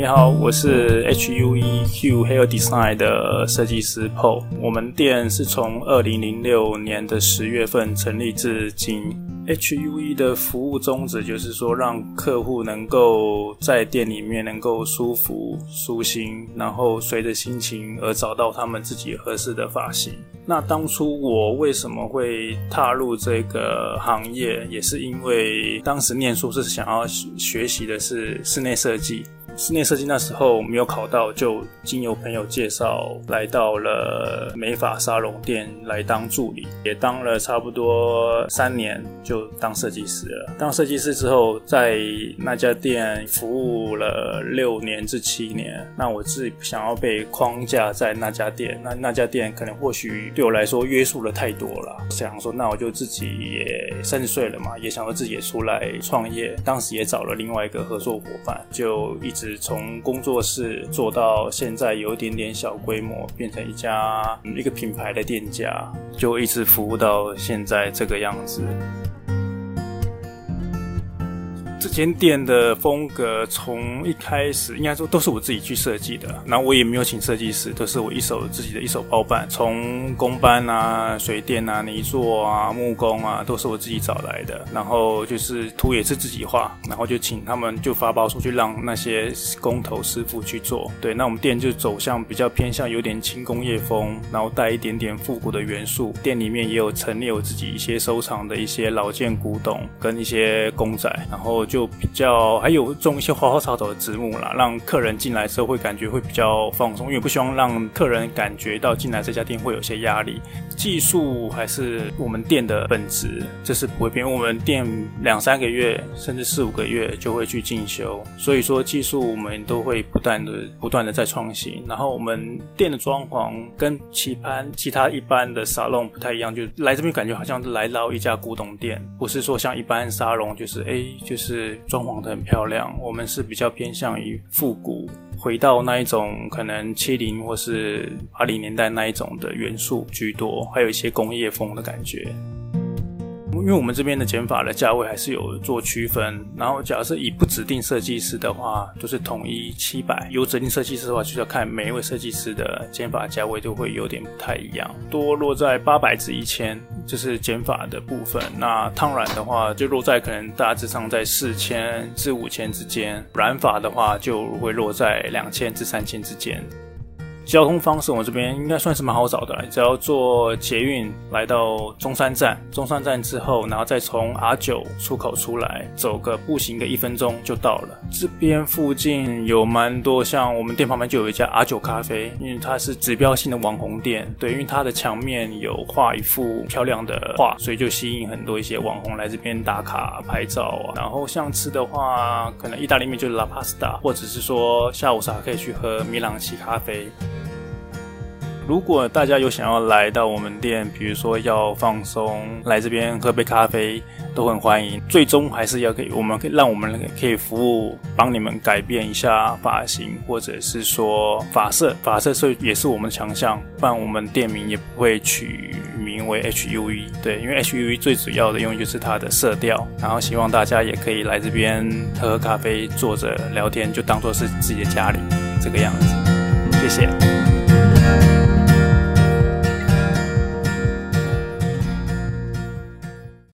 你好，我是 HUE Hue Hair Design 的设计师 Paul。我们店是从二零零六年的十月份成立至今。HUE 的服务宗旨就是说，让客户能够在店里面能够舒服、舒心，然后随着心情而找到他们自己合适的发型。那当初我为什么会踏入这个行业，也是因为当时念书是想要学习的是室内设计。室内设计那时候没有考到，就经由朋友介绍来到了美发沙龙店来当助理，也当了差不多三年，就当设计师了。当设计师之后，在那家店服务了六年至七年。那我自己想要被框架在那家店，那那家店可能或许对我来说约束了太多了。想说，那我就自己也三十岁了嘛，也想说自己也出来创业。当时也找了另外一个合作伙伴，就一直。从工作室做到现在有一点点小规模，变成一家一个品牌的店家，就一直服务到现在这个样子。这间店的风格从一开始应该说都是我自己去设计的，那我也没有请设计师，都是我一手自己的一手包办，从工班啊、水电啊、泥作啊、木工啊，都是我自己找来的。然后就是图也是自己画，然后就请他们就发包出去，让那些工头师傅去做。对，那我们店就走向比较偏向有点轻工业风，然后带一点点复古的元素。店里面也有陈列我自己一些收藏的一些老件古董跟一些公仔，然后。就比较还有种一些花花草草的植物啦，让客人进来之后会感觉会比较放松，因为不希望让客人感觉到进来这家店会有些压力。技术还是我们店的本质，这是不会变。我们店两三个月甚至四五个月就会去进修，所以说技术我们都会不断的不断的在创新。然后我们店的装潢跟其他其他一般的沙龙不太一样，就来这边感觉好像是来到一家古董店，不是说像一般沙龙就是哎就是。装潢的很漂亮，我们是比较偏向于复古，回到那一种可能七零或是八零年代那一种的元素居多，还有一些工业风的感觉。因为我们这边的剪法的价位还是有做区分，然后假设以不指定设计师的话，就是统一七百；有指定设计师的话，就是要看每一位设计师的剪法价位都会有点不太一样，多落在八百至一千，就是剪法的部分。那烫染的话，就落在可能大致上在四千至五千之间；染发的话，就会落在两千至三千之间。交通方式，我这边应该算是蛮好找的。只要坐捷运来到中山站，中山站之后，然后再从 R 九出口出来，走个步行个一分钟就到了。这边附近有蛮多，像我们店旁边就有一家 R 九咖啡，因为它是指标性的网红店。对，因为它的墙面有画一幅漂亮的画，所以就吸引很多一些网红来这边打卡拍照啊。然后像吃的话，可能意大利面就是 La Pasta，或者是说下午茶可以去喝米朗奇咖啡。如果大家有想要来到我们店，比如说要放松，来这边喝杯咖啡，都很欢迎。最终还是要给我们，可以让我们可以服务，帮你们改变一下发型，或者是说发色，发色是也是我们的强项，不然我们店名也不会取名为 HUE。对，因为 HUE 最主要的用就是它的色调。然后希望大家也可以来这边喝喝咖啡，坐着聊天，就当做是自己的家里这个样子。谢谢。